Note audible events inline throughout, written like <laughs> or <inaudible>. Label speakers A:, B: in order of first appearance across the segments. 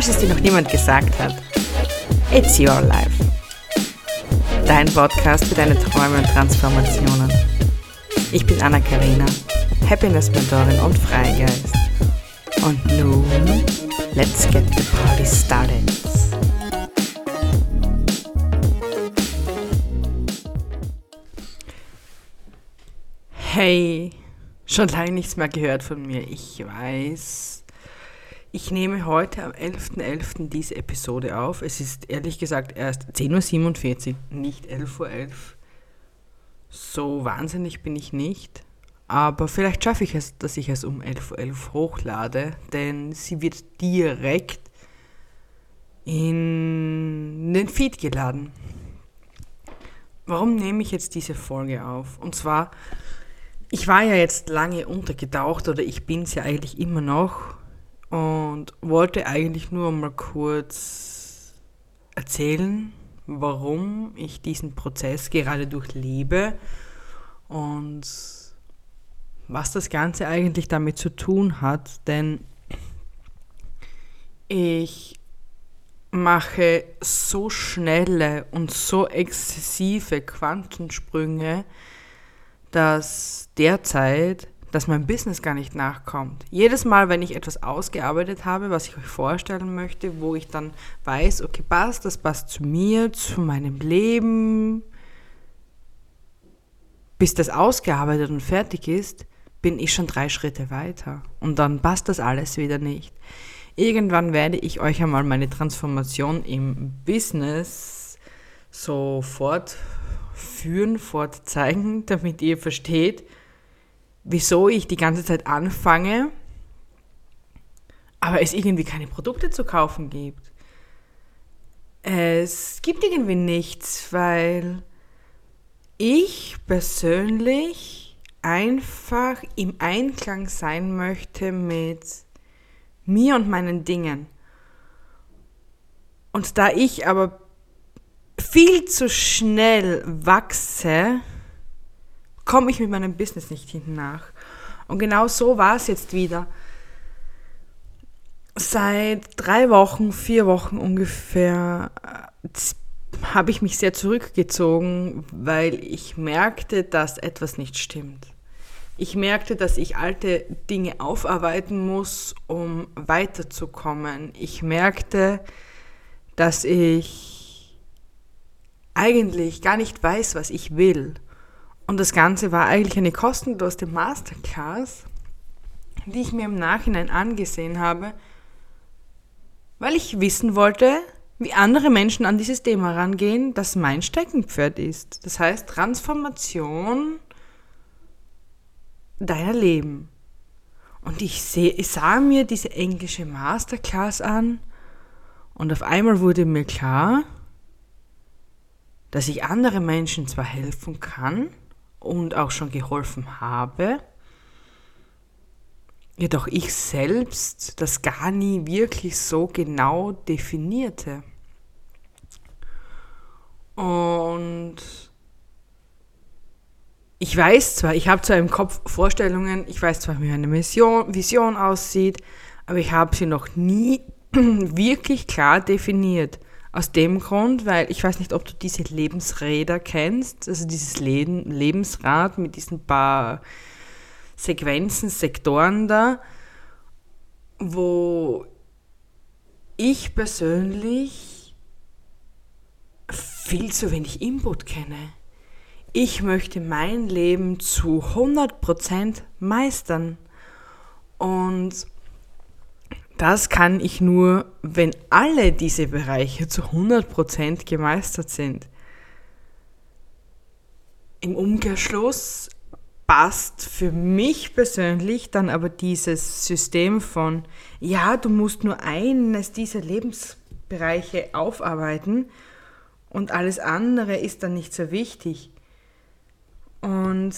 A: Falls es dir noch niemand gesagt hat, it's your life. Dein Podcast für deine Träume und Transformationen. Ich bin Anna-Karina, Happiness-Mentorin und Freigeist. Und nun, let's get the party started. Hey, schon lange nichts mehr gehört von mir. Ich weiß. Ich nehme heute am 11.11. .11. diese Episode auf. Es ist ehrlich gesagt erst 10.47 Uhr, nicht 11.11 Uhr. .11. So wahnsinnig bin ich nicht. Aber vielleicht schaffe ich es, dass ich es um 11.11 Uhr .11 hochlade, denn sie wird direkt in den Feed geladen. Warum nehme ich jetzt diese Folge auf? Und zwar ich war ja jetzt lange untergetaucht oder ich bin es ja eigentlich immer noch und wollte eigentlich nur mal kurz erzählen, warum ich diesen Prozess gerade durchlebe und was das Ganze eigentlich damit zu tun hat, denn ich mache so schnelle und so exzessive Quantensprünge, dass derzeit, dass mein Business gar nicht nachkommt. Jedes Mal, wenn ich etwas ausgearbeitet habe, was ich euch vorstellen möchte, wo ich dann weiß, okay, passt, das passt zu mir, zu meinem Leben, bis das ausgearbeitet und fertig ist, bin ich schon drei Schritte weiter. Und dann passt das alles wieder nicht. Irgendwann werde ich euch einmal meine Transformation im Business sofort führen, fortzeigen, <laughs> damit ihr versteht, wieso ich die ganze Zeit anfange, aber es irgendwie keine Produkte zu kaufen gibt. Es gibt irgendwie nichts, weil ich persönlich einfach im Einklang sein möchte mit mir und meinen Dingen. Und da ich aber viel zu schnell wachse, komme ich mit meinem Business nicht hinten nach. Und genau so war es jetzt wieder. Seit drei Wochen, vier Wochen ungefähr äh, habe ich mich sehr zurückgezogen, weil ich merkte, dass etwas nicht stimmt. Ich merkte, dass ich alte Dinge aufarbeiten muss, um weiterzukommen. Ich merkte, dass ich eigentlich gar nicht weiß, was ich will. Und das Ganze war eigentlich eine kostenlose Masterclass, die ich mir im Nachhinein angesehen habe, weil ich wissen wollte, wie andere Menschen an dieses Thema rangehen, das mein Steckenpferd ist. Das heißt Transformation deiner Leben. Und ich, seh, ich sah mir diese englische Masterclass an und auf einmal wurde mir klar, dass ich anderen Menschen zwar helfen kann und auch schon geholfen habe, jedoch ich selbst das gar nie wirklich so genau definierte. Und ich weiß zwar, ich habe zwar im Kopf Vorstellungen, ich weiß zwar, wie meine Mission, Vision aussieht, aber ich habe sie noch nie <clears throat> wirklich klar definiert. Aus dem Grund, weil ich weiß nicht, ob du diese Lebensräder kennst, also dieses Leben, Lebensrad mit diesen paar Sequenzen, Sektoren da, wo ich persönlich viel zu wenig Input kenne. Ich möchte mein Leben zu 100% meistern. Und das kann ich nur, wenn alle diese Bereiche zu 100% gemeistert sind. Im Umkehrschluss passt für mich persönlich dann aber dieses System von, ja, du musst nur eines dieser Lebensbereiche aufarbeiten und alles andere ist dann nicht so wichtig. Und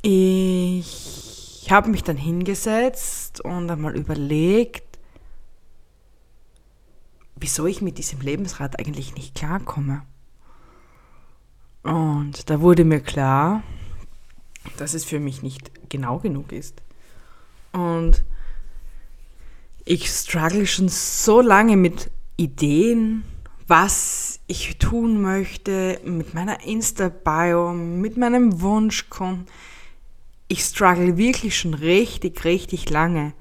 A: ich ich habe mich dann hingesetzt und einmal überlegt, wieso ich mit diesem Lebensrat eigentlich nicht klarkomme. Und da wurde mir klar, dass es für mich nicht genau genug ist. Und Ich struggle schon so lange mit Ideen, was ich tun möchte, mit meiner Insta-Bio, mit meinem Wunschkunden. Ich struggle wirklich schon richtig, richtig lange,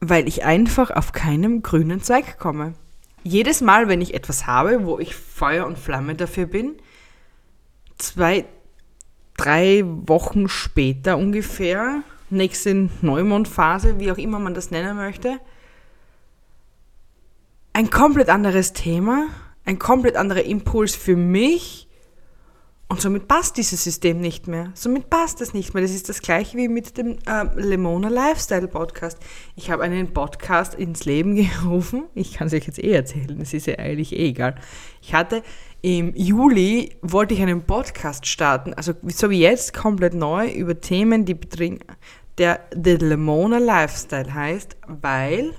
A: weil ich einfach auf keinem grünen Zweig komme. Jedes Mal, wenn ich etwas habe, wo ich Feuer und Flamme dafür bin, zwei, drei Wochen später ungefähr, nächste Neumondphase, wie auch immer man das nennen möchte, ein komplett anderes Thema, ein komplett anderer Impuls für mich und somit passt dieses System nicht mehr. Somit passt es nicht mehr. Das ist das gleiche wie mit dem äh, Lemona Lifestyle Podcast. Ich habe einen Podcast ins Leben <laughs> gerufen. Ich kann es euch jetzt eh erzählen. Es ist ja eigentlich eh egal. Ich hatte im Juli wollte ich einen Podcast starten, also so wie jetzt, komplett neu über Themen, die bedringen, der The Lemona Lifestyle heißt, weil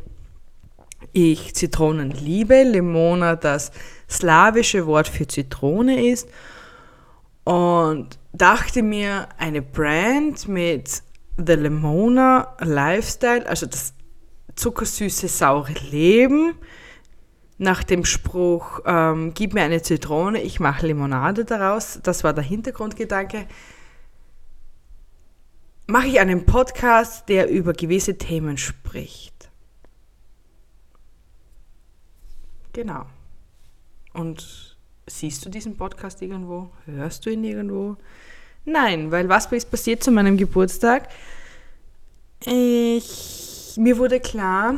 A: ich Zitronen liebe, Lemona das slawische Wort für Zitrone ist und dachte mir, eine Brand mit The Lemona Lifestyle, also das zuckersüße, saure Leben, nach dem Spruch, ähm, gib mir eine Zitrone, ich mache Limonade daraus, das war der Hintergrundgedanke, mache ich einen Podcast, der über gewisse Themen spricht. Genau. Und siehst du diesen Podcast irgendwo? Hörst du ihn irgendwo? Nein, weil was ist passiert zu meinem Geburtstag? Ich, mir wurde klar,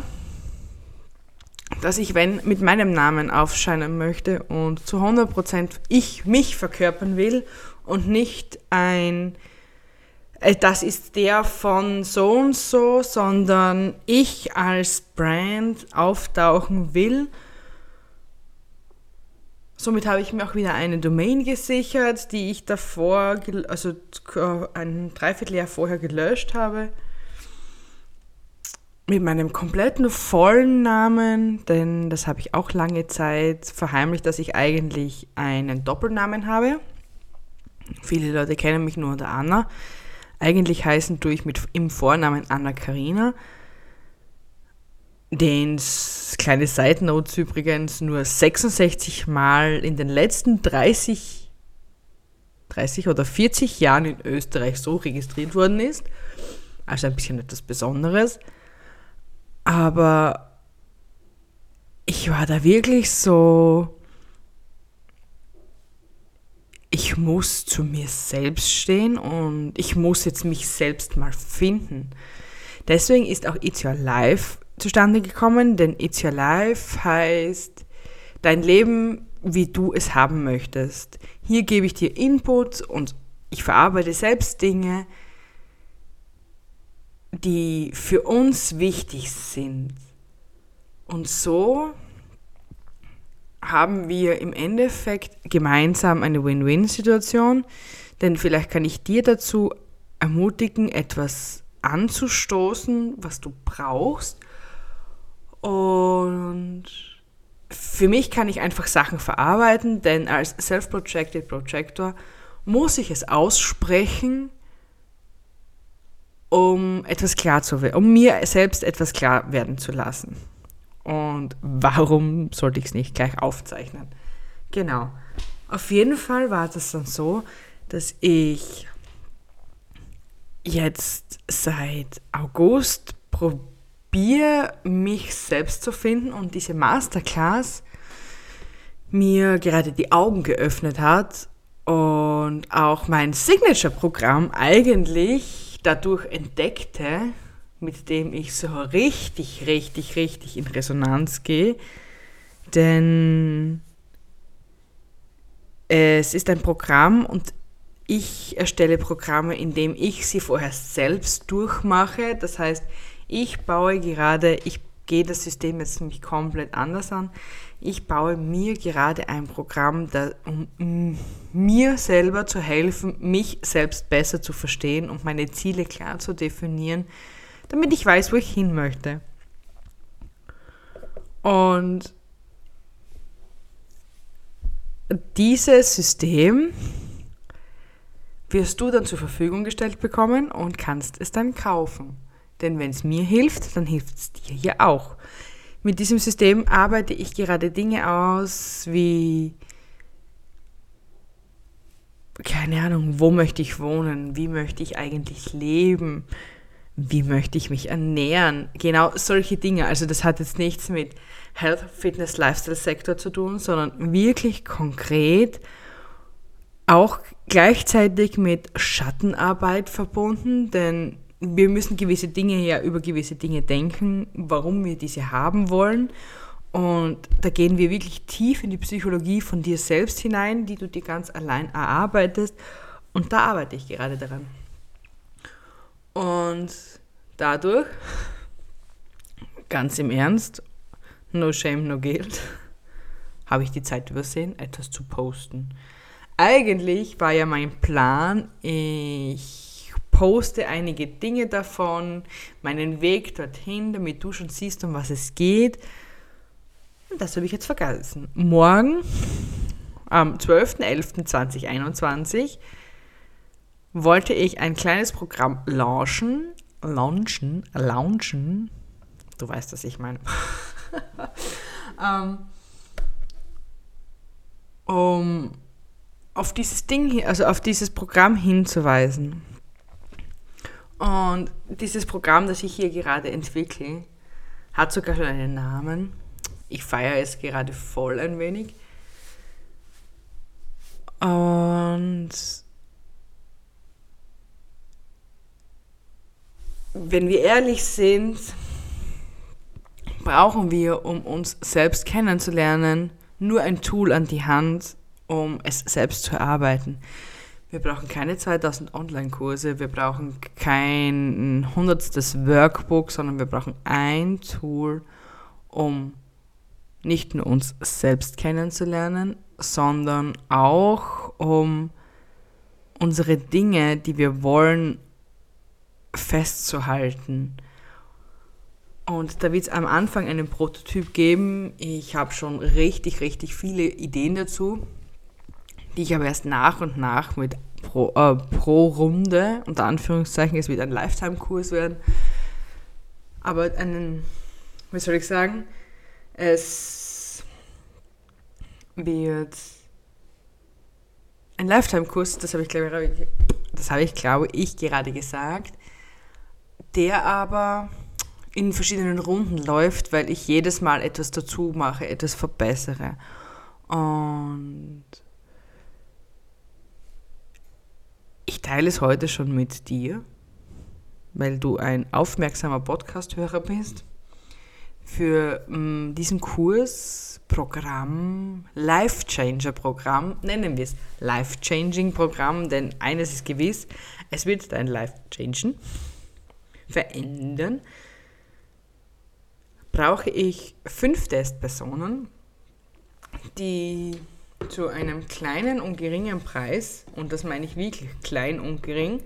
A: dass ich, wenn mit meinem Namen aufscheinen möchte und zu 100% ich mich verkörpern will und nicht ein, äh, das ist der von so und so, sondern ich als Brand auftauchen will. Somit habe ich mir auch wieder eine Domain gesichert, die ich davor, also ein Dreivierteljahr vorher gelöscht habe mit meinem kompletten vollen Namen, denn das habe ich auch lange Zeit verheimlicht, dass ich eigentlich einen Doppelnamen habe. Viele Leute kennen mich nur unter Anna. Eigentlich heißen tue ich mit im Vornamen Anna Karina. Den kleine Side Notes übrigens nur 66 Mal in den letzten 30, 30 oder 40 Jahren in Österreich so registriert worden ist. Also ein bisschen etwas Besonderes. Aber ich war da wirklich so, ich muss zu mir selbst stehen und ich muss jetzt mich selbst mal finden. Deswegen ist auch It's Your Life zustande gekommen, denn It's Your Life heißt dein Leben, wie du es haben möchtest. Hier gebe ich dir Input und ich verarbeite selbst Dinge, die für uns wichtig sind. Und so haben wir im Endeffekt gemeinsam eine Win-Win-Situation, denn vielleicht kann ich dir dazu ermutigen, etwas anzustoßen, was du brauchst. Und für mich kann ich einfach Sachen verarbeiten, denn als Self-Projected Projector muss ich es aussprechen um etwas klar zu werden, um mir selbst etwas klar werden zu lassen. Und warum sollte ich es nicht gleich aufzeichnen? Genau. Auf jeden Fall war das dann so, dass ich jetzt seit August probiere, mich selbst zu finden und diese Masterclass mir gerade die Augen geöffnet hat und auch mein Signature-Programm eigentlich dadurch entdeckte, mit dem ich so richtig, richtig, richtig in Resonanz gehe. Denn es ist ein Programm und ich erstelle Programme, indem ich sie vorher selbst durchmache. Das heißt, ich baue gerade, ich gehe das System jetzt nämlich komplett anders an. Ich baue mir gerade ein Programm, das, um mir selber zu helfen, mich selbst besser zu verstehen und meine Ziele klar zu definieren, damit ich weiß, wo ich hin möchte. Und dieses System wirst du dann zur Verfügung gestellt bekommen und kannst es dann kaufen. Denn wenn es mir hilft, dann hilft es dir ja auch. Mit diesem System arbeite ich gerade Dinge aus wie, keine Ahnung, wo möchte ich wohnen, wie möchte ich eigentlich leben, wie möchte ich mich ernähren, genau solche Dinge. Also das hat jetzt nichts mit Health, Fitness, Lifestyle Sektor zu tun, sondern wirklich konkret auch gleichzeitig mit Schattenarbeit verbunden, denn wir müssen gewisse Dinge ja über gewisse Dinge denken, warum wir diese haben wollen. Und da gehen wir wirklich tief in die Psychologie von dir selbst hinein, die du dir ganz allein erarbeitest. Und da arbeite ich gerade daran. Und dadurch, ganz im Ernst, no shame, no guilt, habe ich die Zeit übersehen, etwas zu posten. Eigentlich war ja mein Plan, ich poste einige Dinge davon, meinen Weg dorthin, damit du schon siehst, um was es geht. Und das habe ich jetzt vergessen. Morgen, am 12.11.2021, wollte ich ein kleines Programm launchen, launchen, launchen, du weißt, was ich meine, <laughs> ähm, um auf dieses Ding, also auf dieses Programm hinzuweisen. Und dieses Programm, das ich hier gerade entwickle, hat sogar schon einen Namen. Ich feiere es gerade voll ein wenig. Und wenn wir ehrlich sind, brauchen wir, um uns selbst kennenzulernen, nur ein Tool an die Hand, um es selbst zu erarbeiten. Wir brauchen keine 2000 Online-Kurse, wir brauchen kein hundertstes Workbook, sondern wir brauchen ein Tool, um nicht nur uns selbst kennenzulernen, sondern auch um unsere Dinge, die wir wollen, festzuhalten. Und da wird es am Anfang einen Prototyp geben. Ich habe schon richtig, richtig viele Ideen dazu, die ich aber erst nach und nach mit pro, äh, pro Runde, unter Anführungszeichen, es wird ein Lifetime-Kurs werden, aber einen, wie soll ich sagen, es wird ein Lifetime-Kurs, das habe ich, glaube ich, das habe ich, glaube ich, gerade gesagt, der aber in verschiedenen Runden läuft, weil ich jedes Mal etwas dazu mache, etwas verbessere. Und ich teile es heute schon mit dir, weil du ein aufmerksamer Podcast-Hörer bist. Für mh, mm, diesen Kurs, Programm, Life-Changer-Programm, nennen wir es Life-Changing-Programm, denn eines ist gewiss, es wird dein Life changen verändern, brauche ich fünf Testpersonen, die zu einem kleinen und geringen Preis, und das meine ich wirklich klein und gering,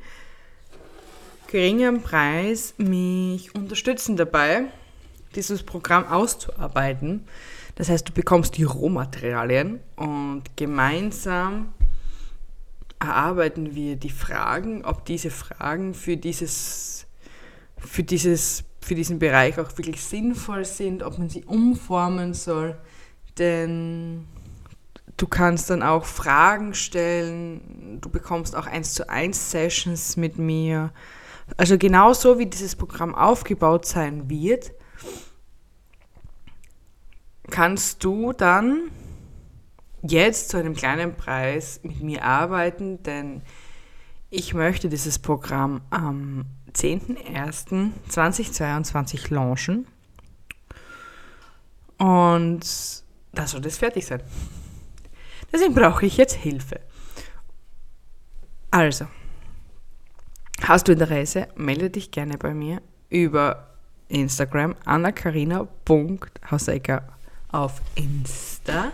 A: geringen Preis mich unterstützen dabei, dieses Programm auszuarbeiten. Das heißt, du bekommst die Rohmaterialien und gemeinsam erarbeiten wir die Fragen, ob diese Fragen für dieses für, dieses, für diesen Bereich auch wirklich sinnvoll sind, ob man sie umformen soll. Denn du kannst dann auch Fragen stellen, du bekommst auch eins zu eins Sessions mit mir. Also genauso wie dieses Programm aufgebaut sein wird, kannst du dann jetzt zu einem kleinen Preis mit mir arbeiten, denn ich möchte dieses Programm am 10.01.2022 launchen. Und da soll das fertig sein. Deswegen brauche ich jetzt Hilfe. Also, hast du Interesse, melde dich gerne bei mir über Instagram annakarina.hausecker auf Insta.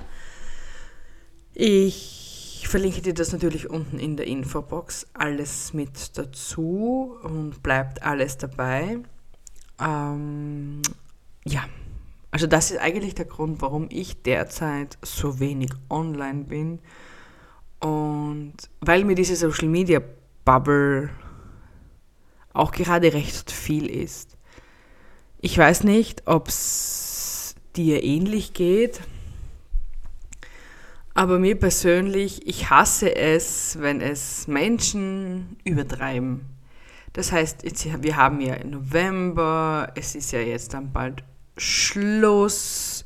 A: Ich verlinke dir das natürlich unten in der Infobox, alles mit dazu und bleibt alles dabei. Ähm, ja, also das ist eigentlich der Grund, warum ich derzeit so wenig online bin und weil mir diese Social Media Bubble auch gerade recht viel ist. Ich weiß nicht, ob es dir ähnlich geht, aber mir persönlich, ich hasse es, wenn es Menschen übertreiben. Das heißt, jetzt, wir haben ja November, es ist ja jetzt dann bald Schluss,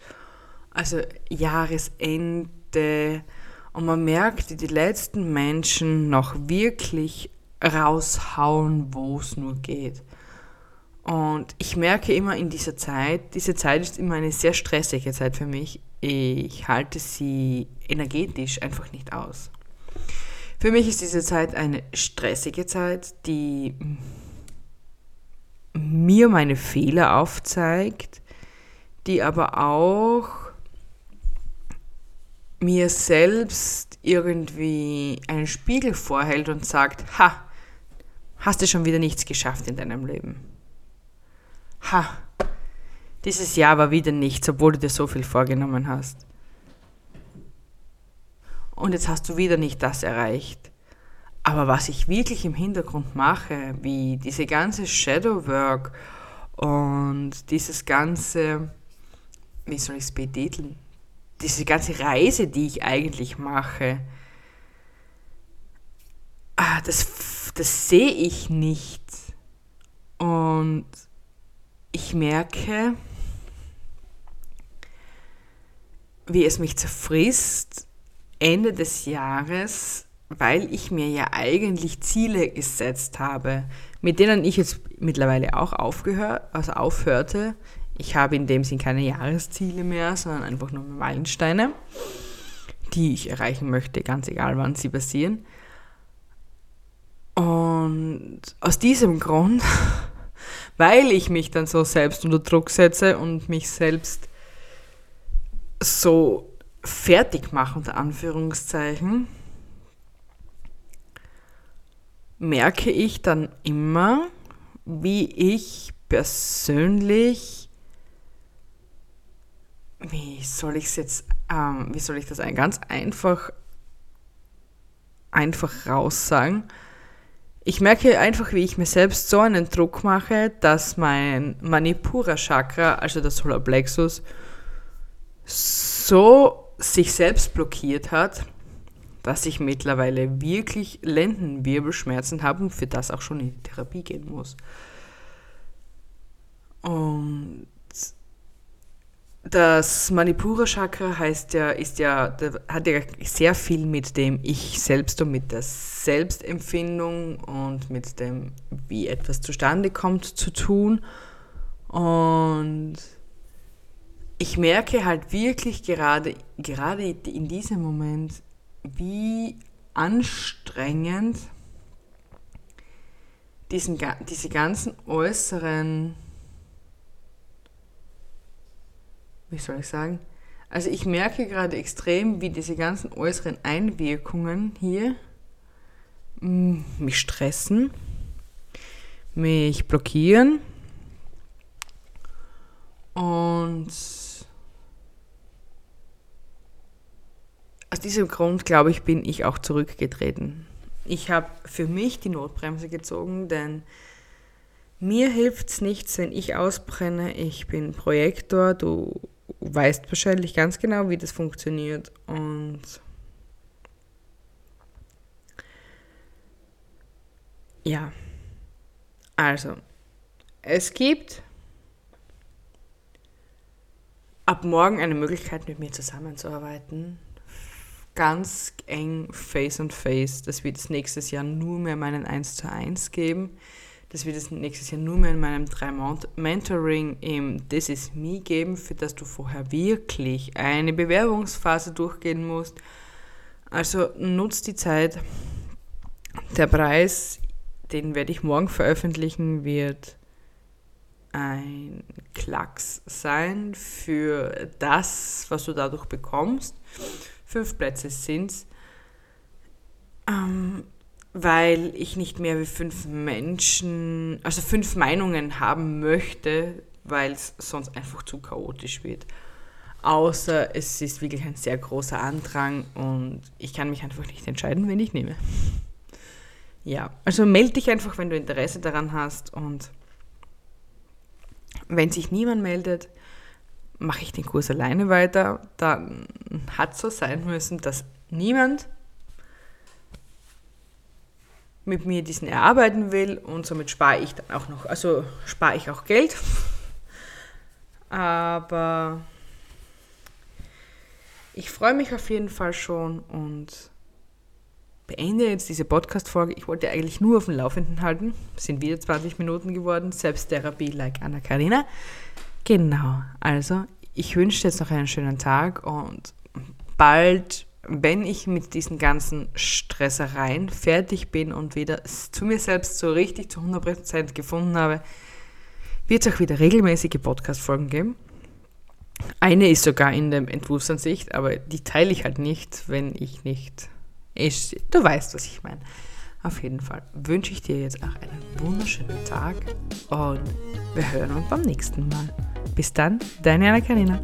A: also Jahresende. Und man merkt, wie die letzten Menschen noch wirklich raushauen, wo es nur geht. Und ich merke immer in dieser Zeit, diese Zeit ist immer eine sehr stressige Zeit für mich. Ich halte sie energetisch einfach nicht aus. Für mich ist diese Zeit eine stressige Zeit, die mir meine Fehler aufzeigt, die aber auch mir selbst irgendwie einen Spiegel vorhält und sagt, ha, hast du schon wieder nichts geschafft in deinem Leben. Ha, dieses Jahr war wieder nichts, obwohl du dir so viel vorgenommen hast. Und jetzt hast du wieder nicht das erreicht. Aber was ich wirklich im Hintergrund mache, wie diese ganze Shadow Work und dieses ganze, wie soll ich es betiteln, diese ganze Reise, die ich eigentlich mache, ah, das, das sehe ich nicht. Und ich merke, wie es mich zerfrisst Ende des Jahres, weil ich mir ja eigentlich Ziele gesetzt habe, mit denen ich jetzt mittlerweile auch aufgehört, also aufhörte. Ich habe in dem Sinn keine Jahresziele mehr, sondern einfach nur Meilensteine, die ich erreichen möchte, ganz egal wann sie passieren. Und aus diesem Grund <laughs> weil ich mich dann so selbst unter Druck setze und mich selbst so fertig mache, unter Anführungszeichen, merke ich dann immer, wie ich persönlich, wie soll ich es jetzt, ähm, wie soll ich das ein ganz einfach, einfach raussagen, ich merke einfach, wie ich mir selbst so einen Druck mache, dass mein Manipura Chakra, also das Solarplexus, so sich selbst blockiert hat, dass ich mittlerweile wirklich Lendenwirbelschmerzen habe und für das auch schon in die Therapie gehen muss. Und das Manipura Chakra heißt ja, ist ja, hat ja sehr viel mit dem Ich selbst und mit der Selbstempfindung und mit dem, wie etwas zustande kommt, zu tun. Und ich merke halt wirklich gerade, gerade in diesem Moment, wie anstrengend diesen, diese ganzen äußeren wie soll ich sagen? Also ich merke gerade extrem, wie diese ganzen äußeren Einwirkungen hier mm, mich stressen, mich blockieren und aus diesem Grund, glaube ich, bin ich auch zurückgetreten. Ich habe für mich die Notbremse gezogen, denn mir hilft es nichts, wenn ich ausbrenne. Ich bin Projektor, du weißt wahrscheinlich ganz genau, wie das funktioniert und ja, also es gibt ab morgen eine Möglichkeit, mit mir zusammenzuarbeiten. Ganz eng Face on Face. Das wird es nächstes Jahr nur mehr meinen 1 zu 1 geben. Das wird es nächstes Jahr nur mehr in meinem 3-Month-Mentoring im This Is Me geben, für das du vorher wirklich eine Bewerbungsphase durchgehen musst. Also nutzt die Zeit. Der Preis, den werde ich morgen veröffentlichen, wird ein Klacks sein für das, was du dadurch bekommst. Fünf Plätze sind es. Ähm, weil ich nicht mehr wie fünf Menschen, also fünf Meinungen haben möchte, weil es sonst einfach zu chaotisch wird. Außer es ist wirklich ein sehr großer Andrang und ich kann mich einfach nicht entscheiden, wen ich nehme. ja, also melde dich einfach, wenn du Interesse daran hast und wenn sich niemand meldet, mache ich den Kurs alleine weiter. Dann hat es so sein müssen, dass niemand mit mir diesen erarbeiten will und somit spare ich dann auch noch, also spare ich auch Geld. <laughs> Aber ich freue mich auf jeden Fall schon und beende jetzt diese Podcast-Folge. Ich wollte eigentlich nur auf dem Laufenden halten. Sind wieder 20 Minuten geworden. Selbsttherapie like Anna Karina. Genau. Also, ich wünsche dir jetzt noch einen schönen Tag und bald, wenn ich mit diesen ganzen Stressereien fertig bin und wieder zu mir selbst so richtig zu 100% gefunden habe, wird es auch wieder regelmäßige Podcast-Folgen geben. Eine ist sogar in der Entwurfsansicht, aber die teile ich halt nicht, wenn ich nicht ich, du weißt, was ich meine. Auf jeden Fall wünsche ich dir jetzt auch einen wunderschönen Tag und wir hören uns beim nächsten Mal. Bis dann, deine Anna Karina.